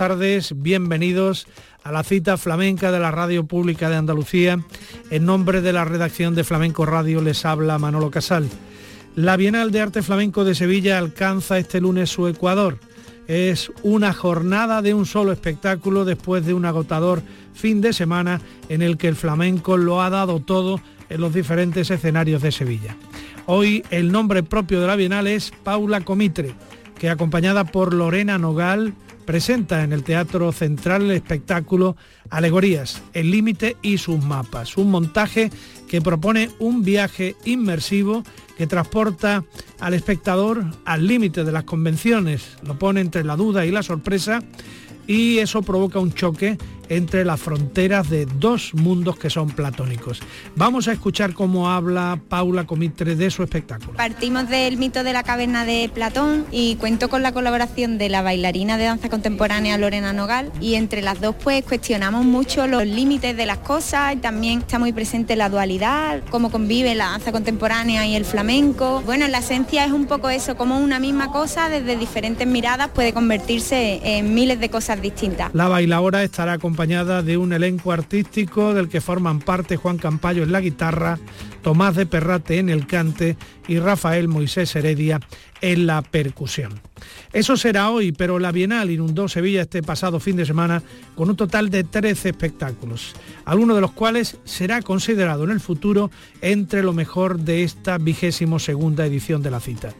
tardes, bienvenidos a la cita flamenca de la Radio Pública de Andalucía. En nombre de la redacción de Flamenco Radio les habla Manolo Casal. La Bienal de Arte Flamenco de Sevilla alcanza este lunes su Ecuador. Es una jornada de un solo espectáculo después de un agotador fin de semana en el que el flamenco lo ha dado todo en los diferentes escenarios de Sevilla. Hoy el nombre propio de la Bienal es Paula Comitre, que acompañada por Lorena Nogal, presenta en el Teatro Central el espectáculo Alegorías, el límite y sus mapas, un montaje que propone un viaje inmersivo que transporta al espectador al límite de las convenciones, lo pone entre la duda y la sorpresa y eso provoca un choque entre las fronteras de dos mundos que son platónicos. Vamos a escuchar cómo habla Paula Comitre de su espectáculo. Partimos del mito de la caverna de Platón y cuento con la colaboración de la bailarina de danza contemporánea Lorena Nogal y entre las dos pues cuestionamos mucho los límites de las cosas y también está muy presente la dualidad, cómo convive la danza contemporánea y el flamenco. Bueno, en la esencia es un poco eso, como una misma cosa desde diferentes miradas puede convertirse en miles de cosas distintas. La bailadora estará acompañada de un elenco artístico del que forman parte Juan Campayo en la guitarra, Tomás de Perrate en el cante y Rafael Moisés Heredia en la percusión. Eso será hoy, pero la Bienal inundó Sevilla este pasado fin de semana con un total de 13 espectáculos, alguno de los cuales será considerado en el futuro entre lo mejor de esta vigésimo segunda edición de la cita.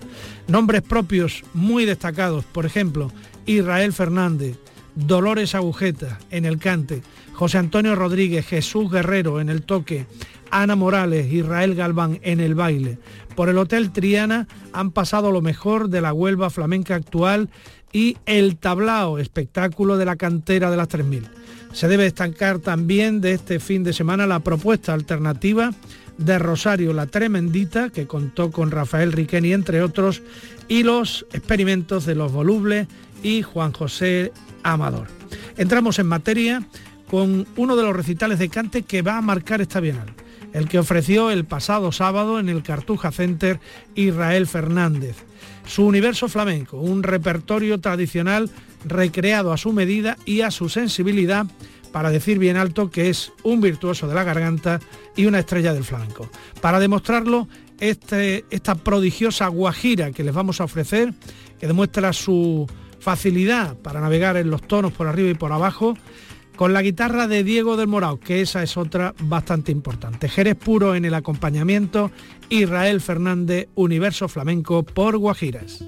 Nombres propios muy destacados, por ejemplo, Israel Fernández, Dolores Agujeta en el cante, José Antonio Rodríguez, Jesús Guerrero en el toque, Ana Morales, Israel Galván en el baile. Por el Hotel Triana han pasado lo mejor de la Huelva flamenca actual y el tablao, espectáculo de la cantera de las 3000. Se debe destacar también de este fin de semana la propuesta alternativa de Rosario La Tremendita, que contó con Rafael Riqueni, entre otros, y los experimentos de los volubles y Juan José Amador. Entramos en materia con uno de los recitales de cante que va a marcar esta bienal, el que ofreció el pasado sábado en el Cartuja Center Israel Fernández. Su universo flamenco, un repertorio tradicional recreado a su medida y a su sensibilidad para decir bien alto que es un virtuoso de la garganta y una estrella del flamenco. Para demostrarlo, este, esta prodigiosa guajira que les vamos a ofrecer, que demuestra su facilidad para navegar en los tonos por arriba y por abajo, con la guitarra de Diego del Morao, que esa es otra bastante importante. Jerez Puro en el acompañamiento, Israel Fernández, Universo Flamenco por Guajiras.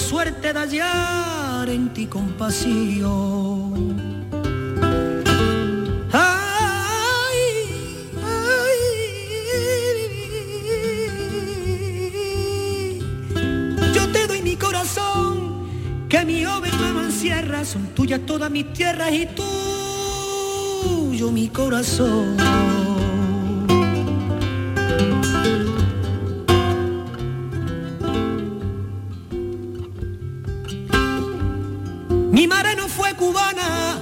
Suerte de hallar en ti compasión. Ay, ay, yo te doy mi corazón, que mi obra me son tuyas todas mis tierras y tuyo mi corazón. Mi madre no fue cubana,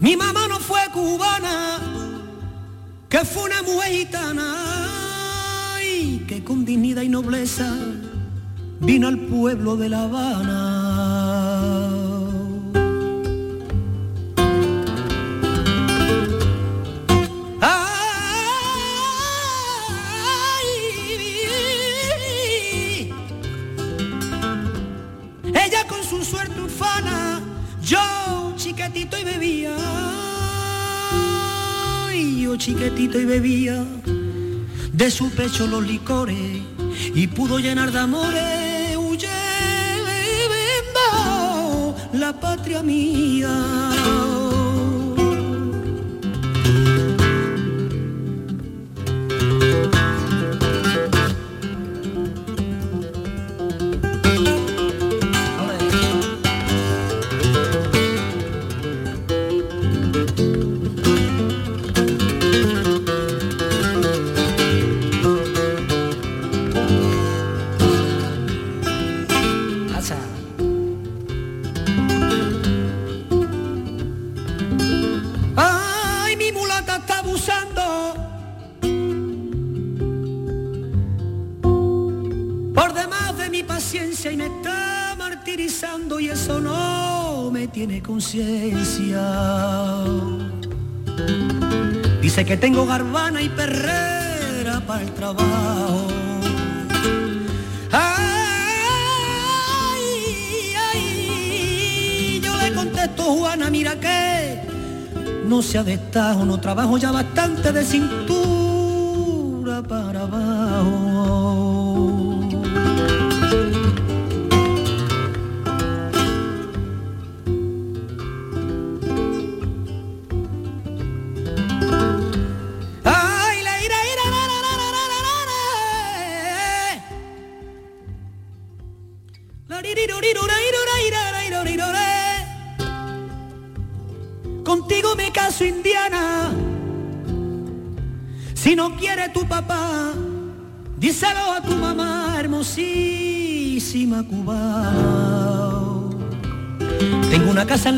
mi mamá no fue cubana, que fue una mujer y que con dignidad y nobleza vino al pueblo de La Habana. Y bebía de su pecho los licores y pudo llenar de amores huyendo la patria mía. Contesto, Juana, mira que no se ha destajo, no trabajo ya bastante de cintura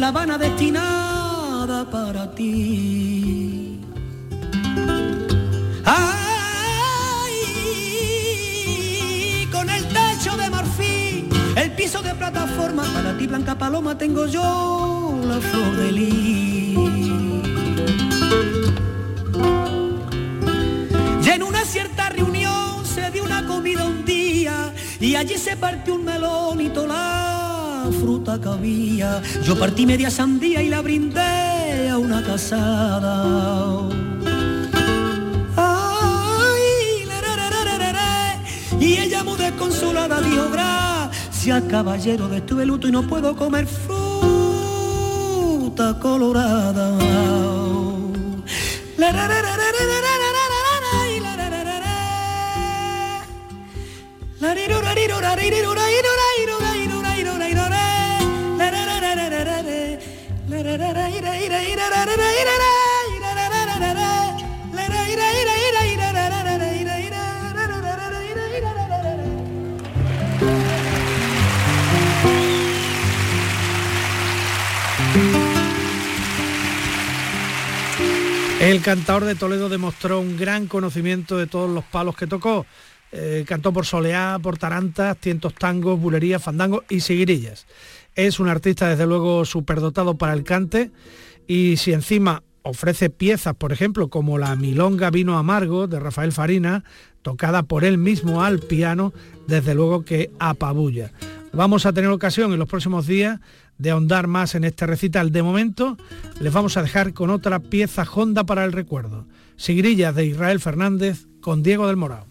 La Habana destinada para ti. Ay, con el techo de marfil, el piso de plataforma, para ti Blanca Paloma tengo yo la flor de lis. Y en una cierta reunión se dio una comida un día y allí se partió un melón y toda la fruta. Yo partí media sandía y la brindé a una casada. Y ella muy desconsolada dijo, gracias caballero, de estuve luto y no puedo comer fruta colorada. El cantador de Toledo demostró un gran conocimiento de todos los palos que tocó. Eh, cantó por soleá, por tarantas, tientos tangos, bulerías, fandangos y seguirillas. Es un artista desde luego superdotado para el cante y si encima ofrece piezas, por ejemplo, como la Milonga Vino Amargo de Rafael Farina, tocada por él mismo al piano, desde luego que apabulla. Vamos a tener ocasión en los próximos días de ahondar más en este recital. De momento, les vamos a dejar con otra pieza honda para el recuerdo. Sigrillas de Israel Fernández con Diego del Morao.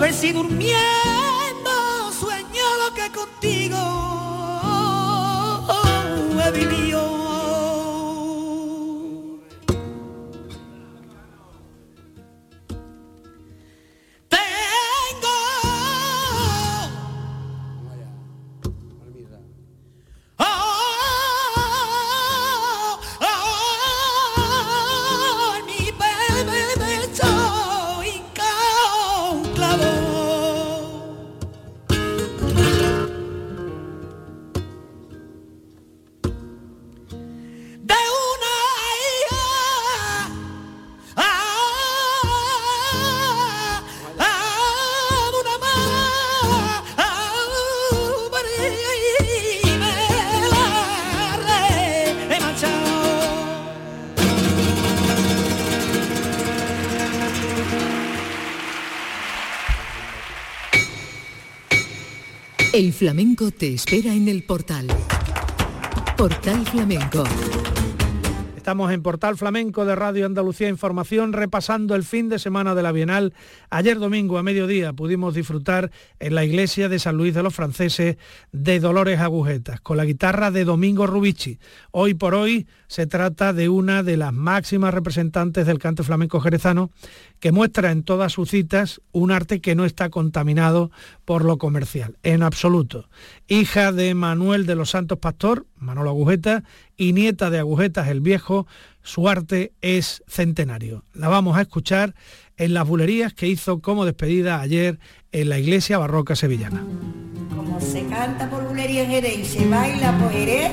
A ver si El flamenco te espera en el portal. Portal Flamenco. Estamos en Portal Flamenco de Radio Andalucía Información repasando el fin de semana de la Bienal. Ayer domingo a mediodía pudimos disfrutar en la iglesia de San Luis de los Franceses de Dolores Agujetas con la guitarra de Domingo Rubici. Hoy por hoy se trata de una de las máximas representantes del canto flamenco jerezano que muestra en todas sus citas un arte que no está contaminado por lo comercial, en absoluto. Hija de Manuel de los Santos Pastor, Manolo Agujeta, y nieta de Agujetas el Viejo, su arte es centenario. La vamos a escuchar en las bulerías que hizo como despedida ayer en la iglesia barroca sevillana. Como se canta por bulería en Jerez y se baila por Jerez,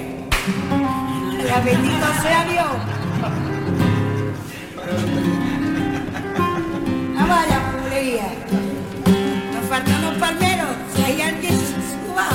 la bendito sea Dios. Vaya bulería. Nos faltan los palmeros, si hay alguien suba.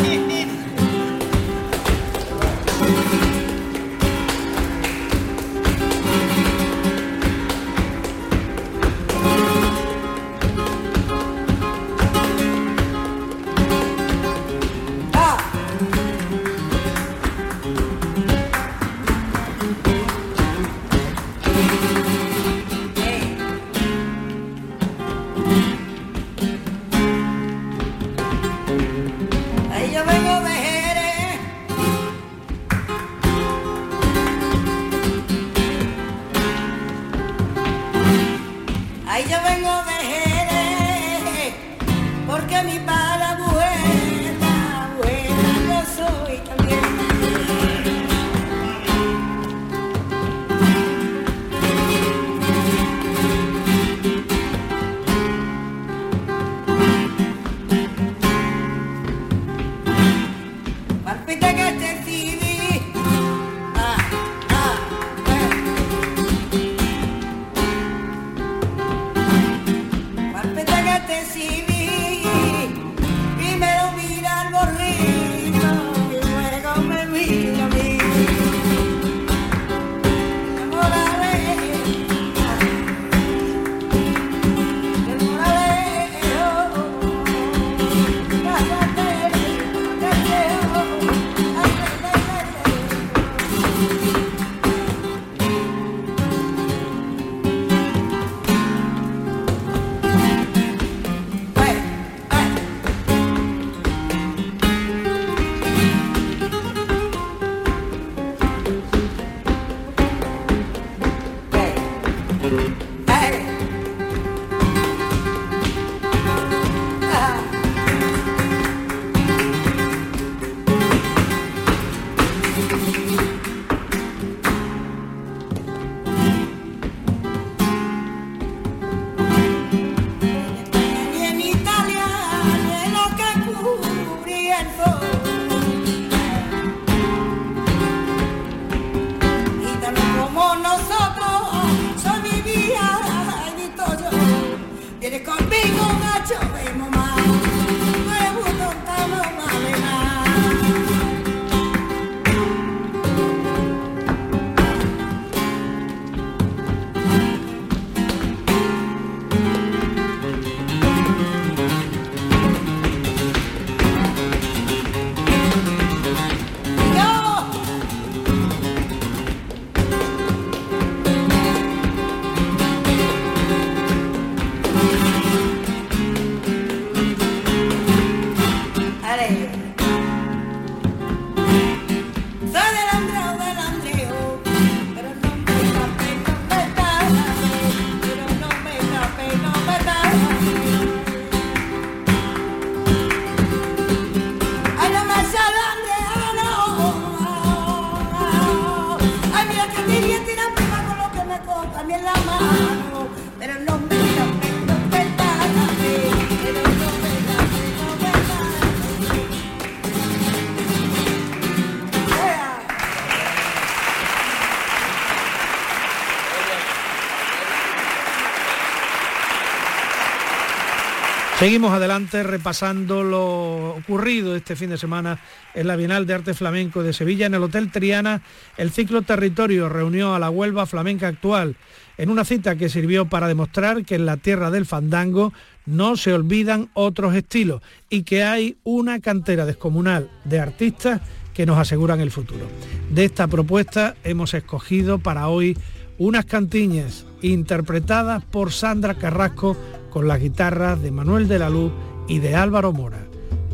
Seguimos adelante repasando lo ocurrido este fin de semana en la Bienal de Arte Flamenco de Sevilla. En el Hotel Triana, el ciclo territorio reunió a la Huelva flamenca actual en una cita que sirvió para demostrar que en la tierra del fandango no se olvidan otros estilos y que hay una cantera descomunal de artistas que nos aseguran el futuro. De esta propuesta hemos escogido para hoy unas cantiñas interpretadas por Sandra Carrasco con las guitarras de Manuel de la Luz y de Álvaro Mora.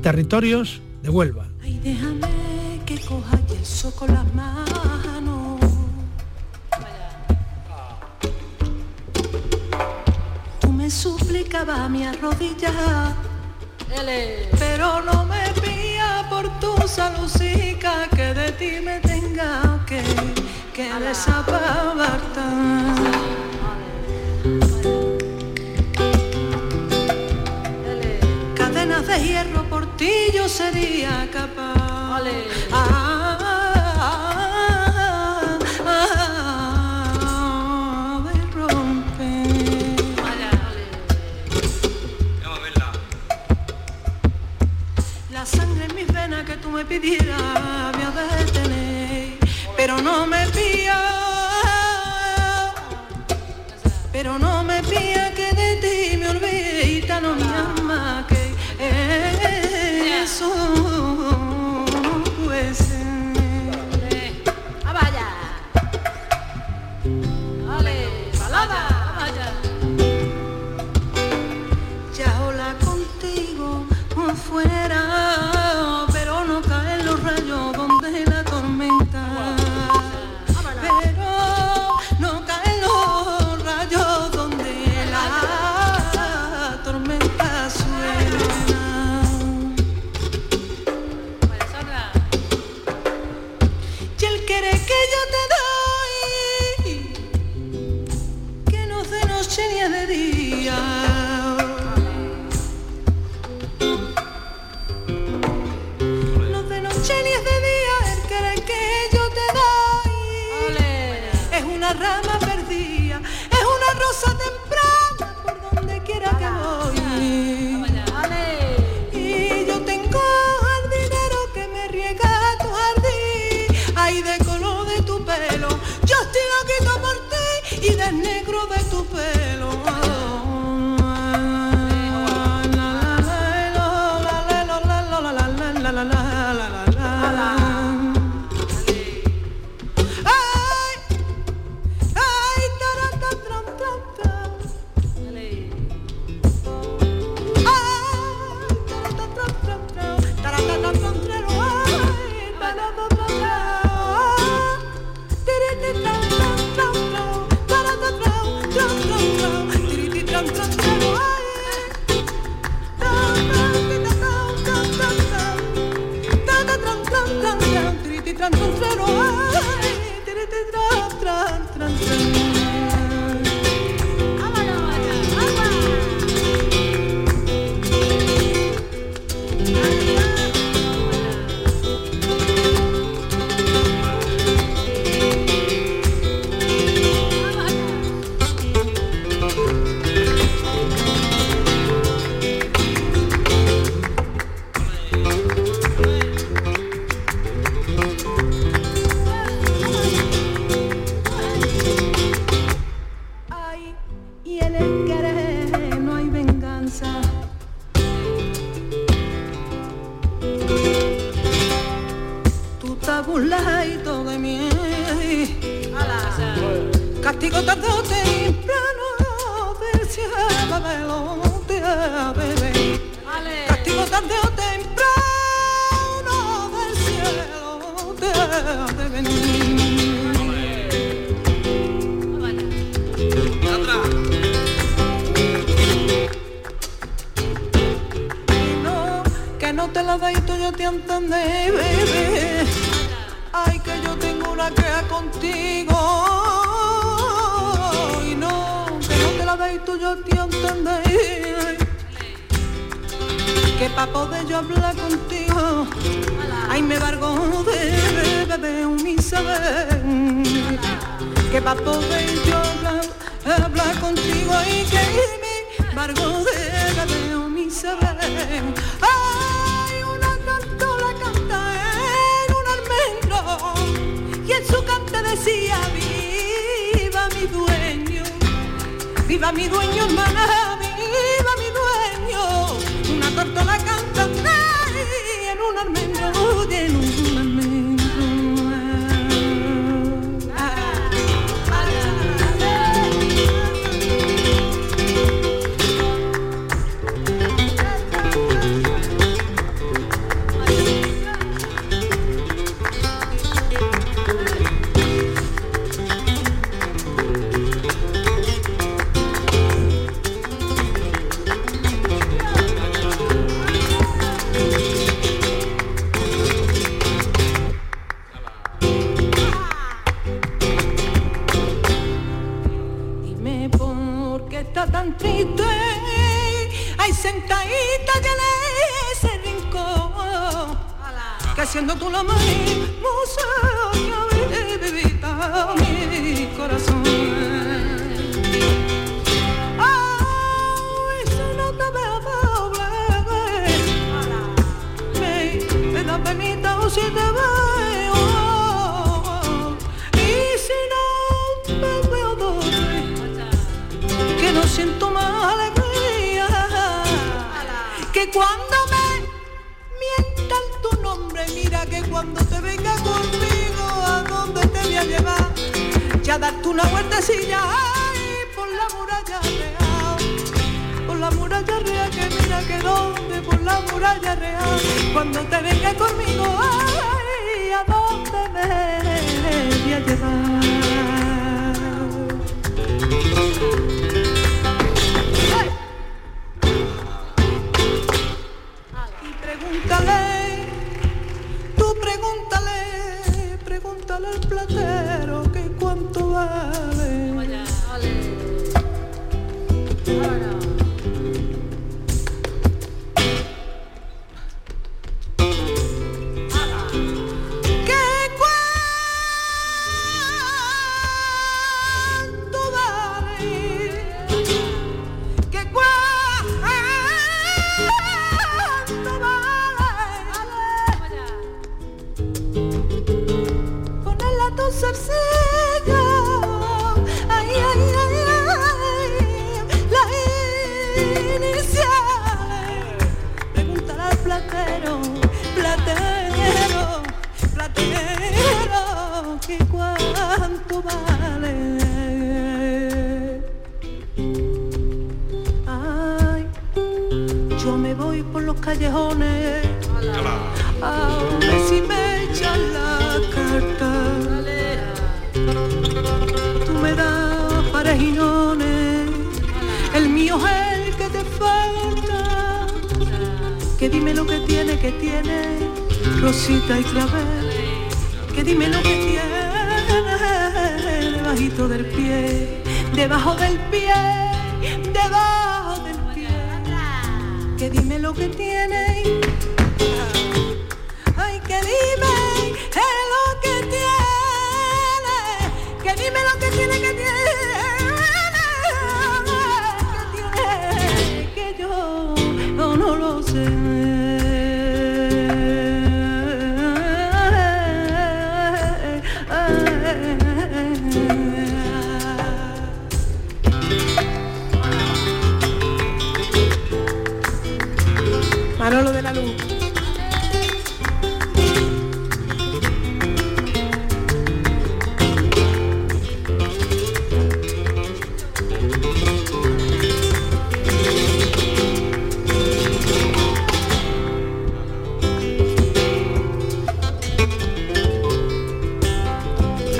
Territorios de Huelva. Ay, déjame que coja yeso con las manos. Tú me suplicabas mi arrodillar, pero no me pía por tu salucica que de ti me tenga que, que desapartar. De hierro por ti yo sería capaz. Ah, ah, ah, de romper. La sangre en mis venas que tú me pidieras me ha de tener, pero no me pía, pero no me pía que de ti me olvida, no me ama que eso Castigo tarde o temprano del cielo te ha de venir. Castigo tarde o temprano del cielo te ha de venir. no, que no te la doy tú, yo te entendí, bebé. Ay, que yo tengo una queja contigo. Yo te entendí que pa' poder yo hablar contigo, ay me vargo de beber un Isabel, que pa' poder yo hablar, hablar contigo, ay que me vargo de beber un Isabel, viva mi dueño hermana, tan triste, ay sentadita que en ese rincón, que siendo tú la museo que vivita mi corazón. Ya darte una vueltecilla ay, por la muralla real. Por la muralla real que mira que dónde por la muralla real. Cuando te venga conmigo ay, a dónde me voy a llevar tiene, que tiene Rosita y clavel. Que dime lo que tiene debajito del pie, debajo del pie, debajo del pie. Que dime lo que tiene. Ay, que dime eh, lo que tiene. Que dime lo que tiene, que tiene.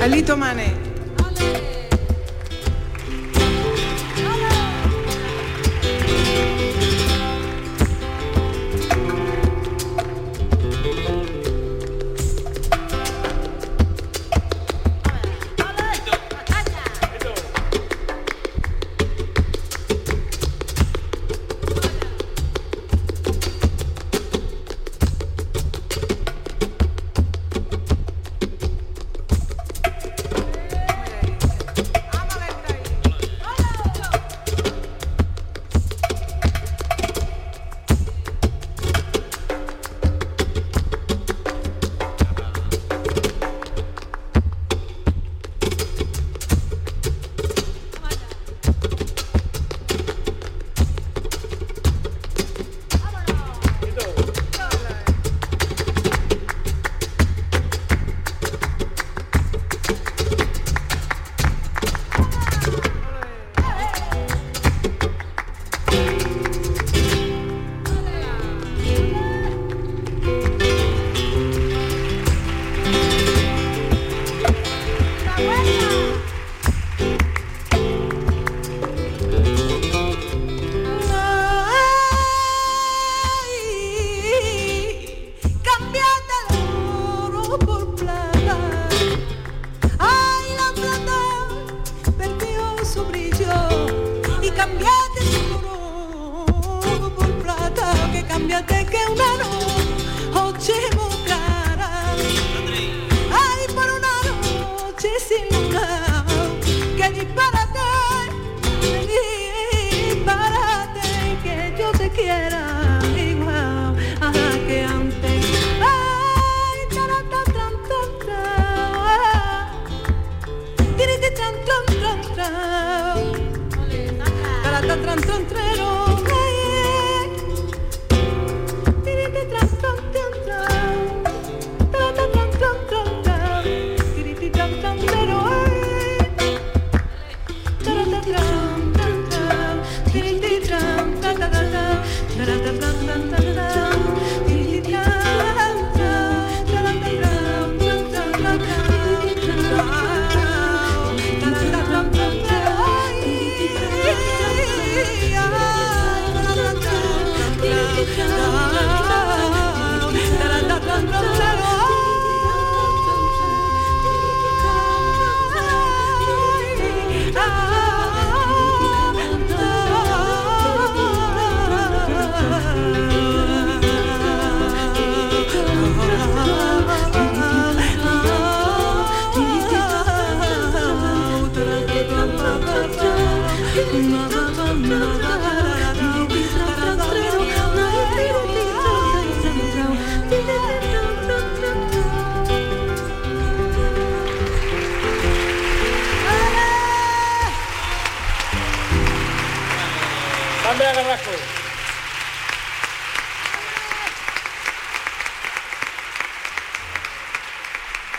Alito Mane.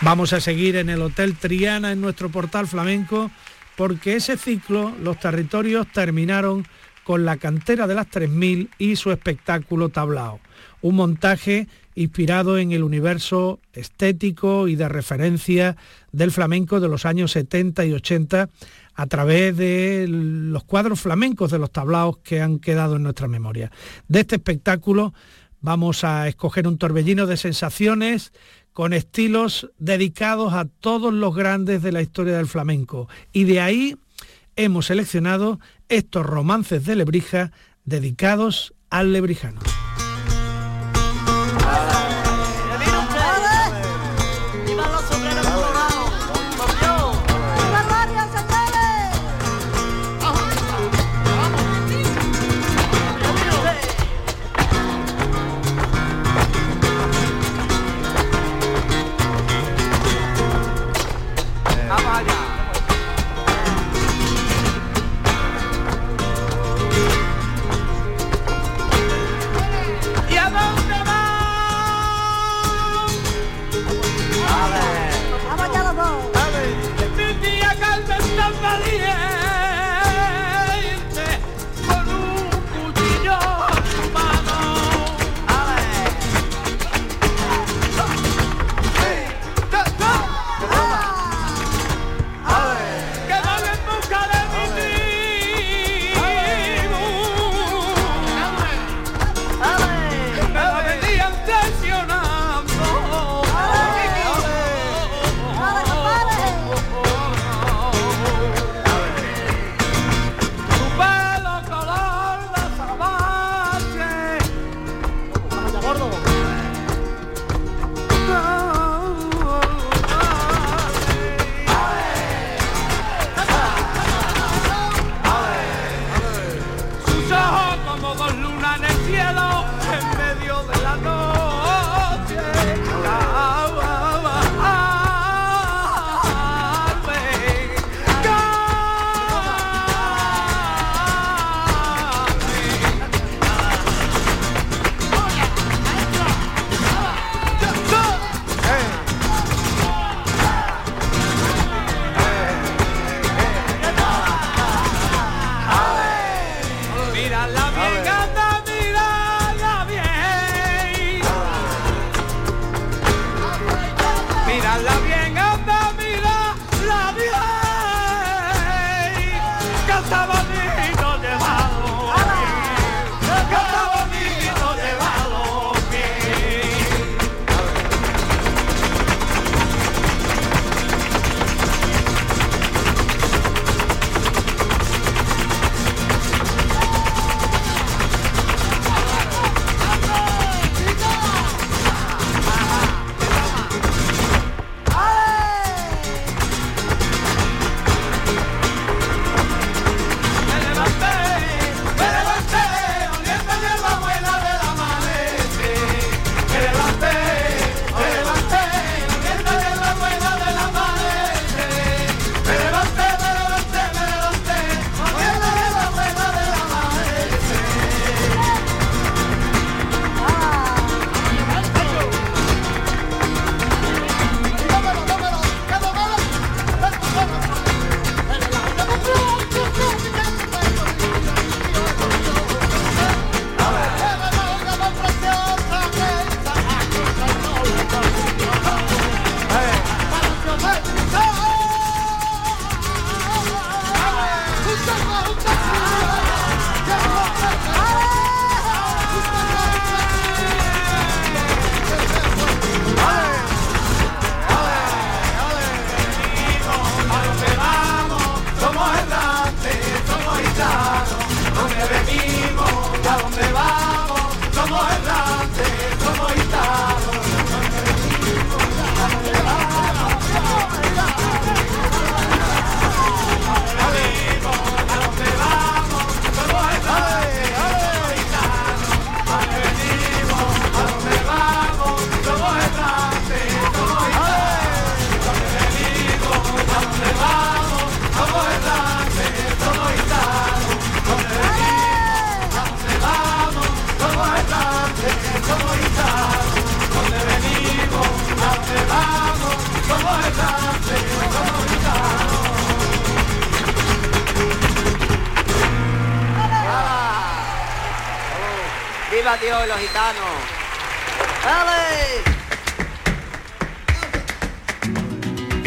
Vamos a seguir en el Hotel Triana en nuestro portal flamenco porque ese ciclo, los territorios terminaron con la cantera de las 3000 y su espectáculo tablao. Un montaje inspirado en el universo estético y de referencia del flamenco de los años 70 y 80 a través de los cuadros flamencos de los tablaos que han quedado en nuestra memoria. De este espectáculo vamos a escoger un torbellino de sensaciones con estilos dedicados a todos los grandes de la historia del flamenco. Y de ahí hemos seleccionado estos romances de Lebrija dedicados al lebrijano.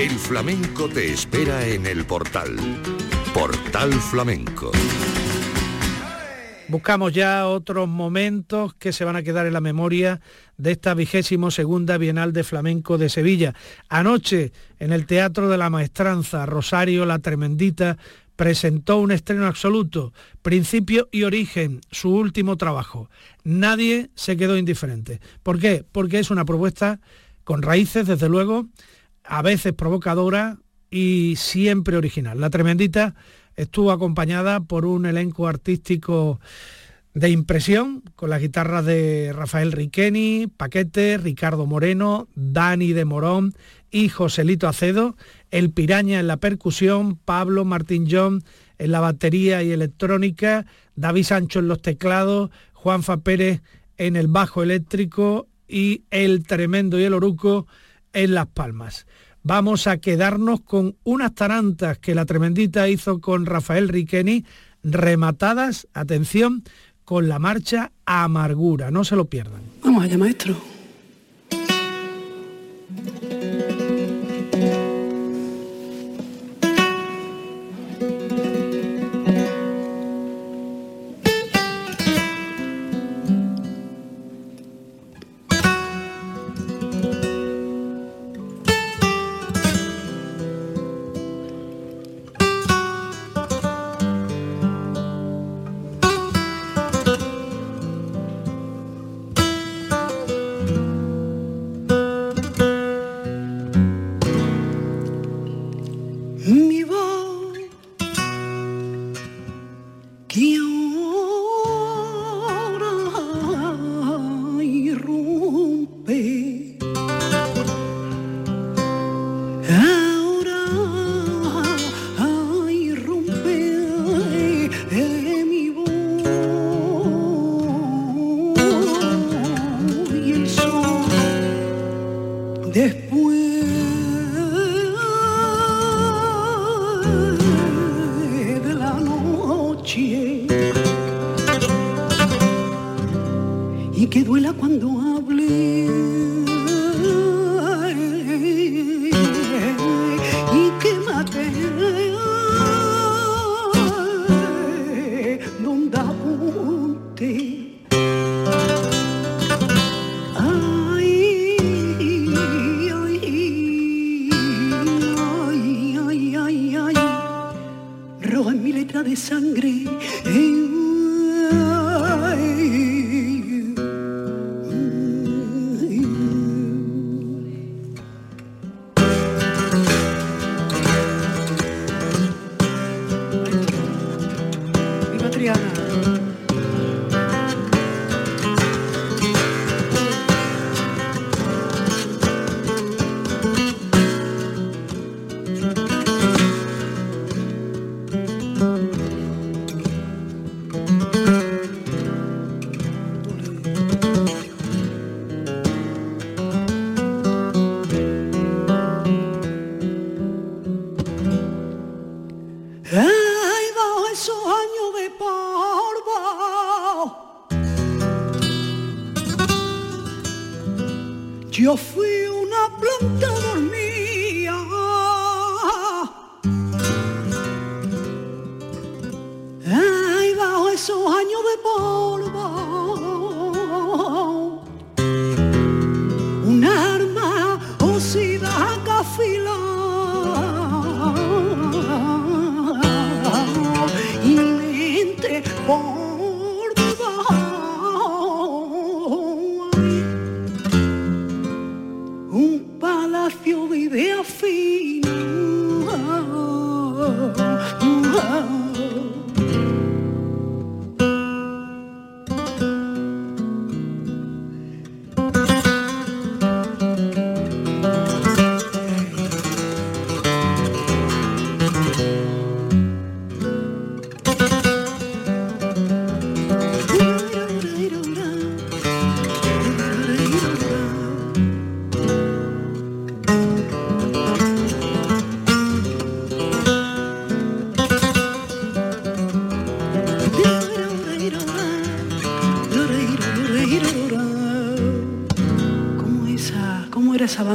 El flamenco te espera en el portal. Portal Flamenco. Buscamos ya otros momentos que se van a quedar en la memoria de esta vigésimo segunda Bienal de Flamenco de Sevilla. Anoche, en el Teatro de la Maestranza, Rosario La Tremendita presentó un estreno absoluto, principio y origen, su último trabajo. Nadie se quedó indiferente. ¿Por qué? Porque es una propuesta con raíces, desde luego, a veces provocadora y siempre original. La Tremendita estuvo acompañada por un elenco artístico de impresión, con las guitarras de Rafael Riqueni, Paquete, Ricardo Moreno, Dani de Morón y Joselito Acedo, El Piraña en la percusión, Pablo Martín John en la batería y electrónica, David Sancho en los teclados, Juanfa Pérez en el bajo eléctrico y El Tremendo y el Oruco en las palmas. Vamos a quedarnos con unas tarantas que la Tremendita hizo con Rafael Riqueni, rematadas, atención, con la marcha Amargura. No se lo pierdan. Vamos allá, maestro.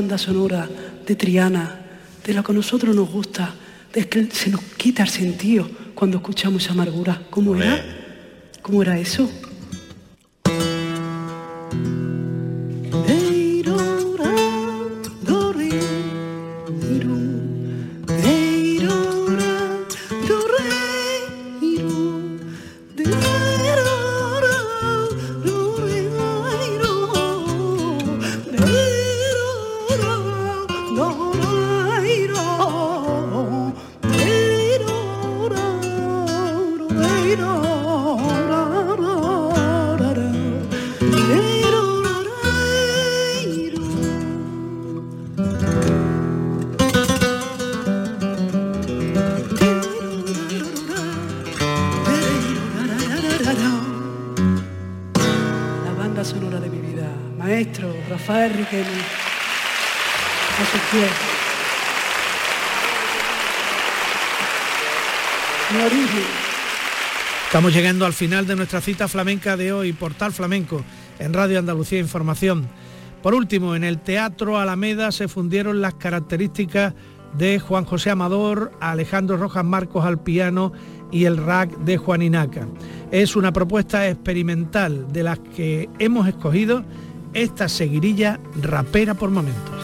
Banda sonora de Triana, de lo que a nosotros nos gusta, de que se nos quita el sentido cuando escuchamos esa amargura. ¿Cómo era? ¿Cómo era eso? Estamos llegando al final de nuestra cita flamenca de hoy, Portal Flamenco, en Radio Andalucía Información. Por último, en el Teatro Alameda se fundieron las características de Juan José Amador, Alejandro Rojas Marcos al piano y el rack de Juan Inaca. Es una propuesta experimental de las que hemos escogido esta seguirilla rapera por momentos.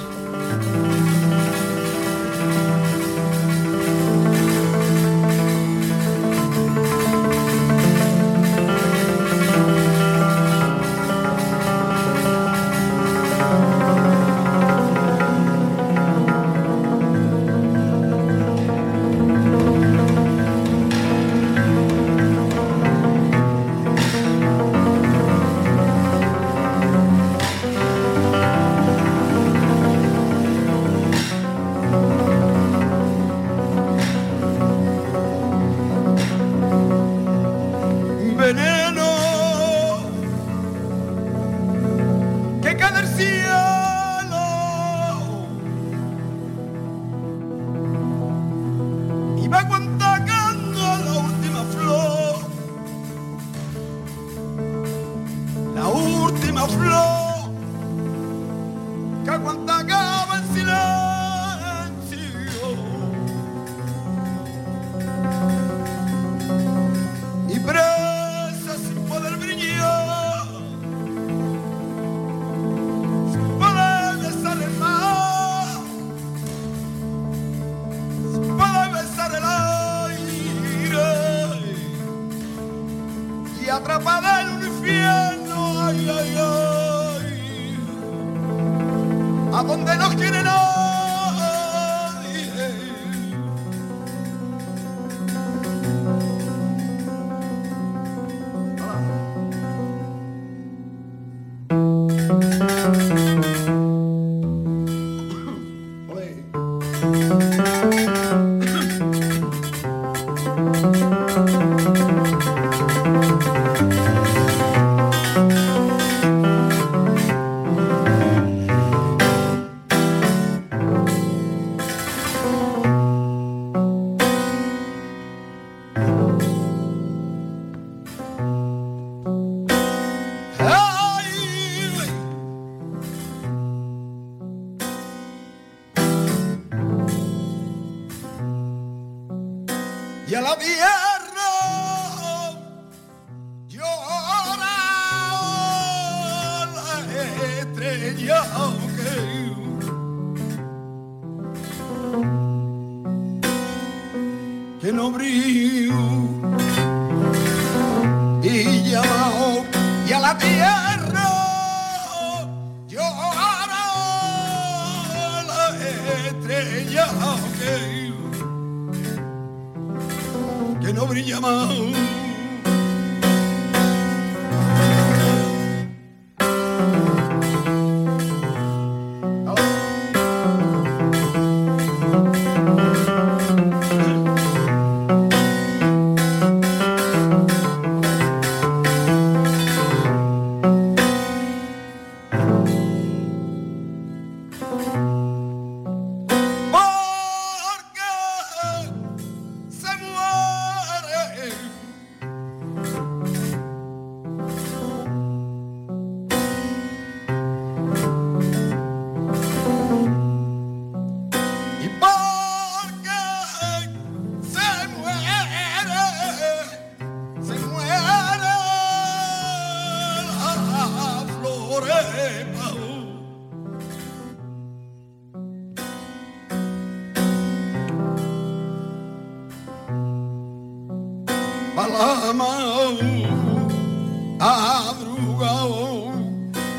Y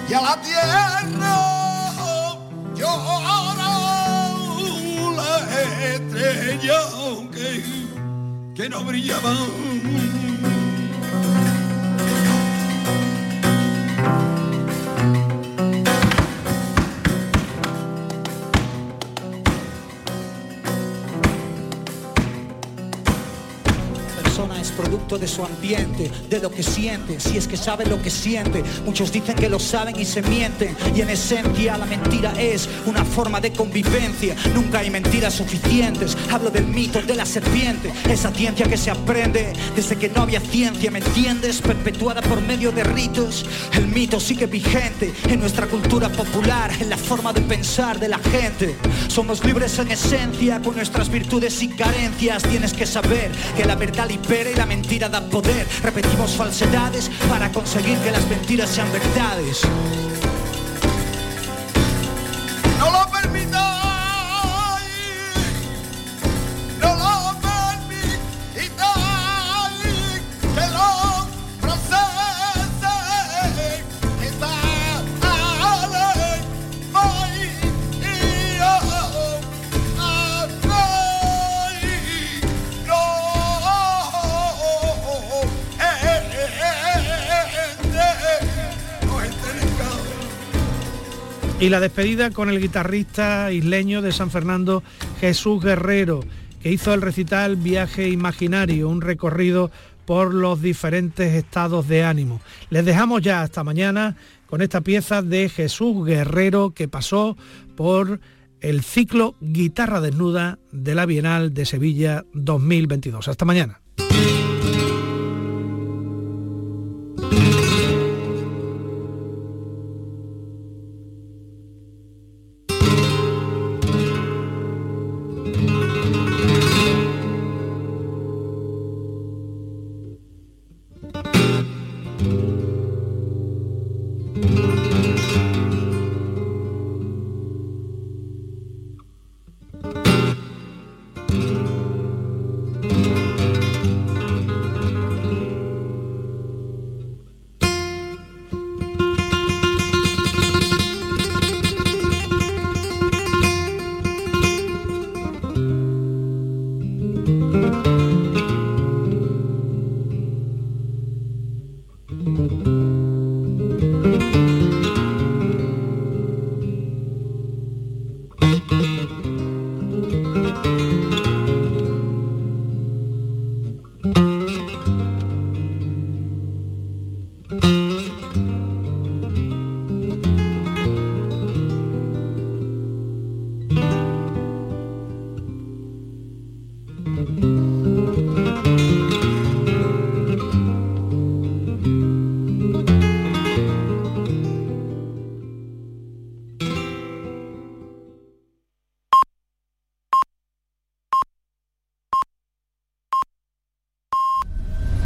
y a la tierra llora la estrella que, que no brillaba. De su ambiente, de lo que siente, si es que sabe lo que siente. Muchos dicen que lo saben y se mienten, y en esencia la mentira es una forma de convivencia. Nunca hay mentiras suficientes. Hablo del mito de la serpiente, esa ciencia que se aprende desde que no había ciencia, ¿me entiendes? Perpetuada por medio de ritos. El mito sigue vigente en nuestra cultura popular, en la forma de pensar de la gente. Somos libres en esencia, con nuestras virtudes y carencias. Tienes que saber que la verdad libera y la mentira da poder. Repetimos falsedades para conseguir que las mentiras sean verdades. Y la despedida con el guitarrista isleño de San Fernando, Jesús Guerrero, que hizo el recital Viaje Imaginario, un recorrido por los diferentes estados de ánimo. Les dejamos ya hasta mañana con esta pieza de Jesús Guerrero que pasó por el ciclo Guitarra Desnuda de la Bienal de Sevilla 2022. Hasta mañana.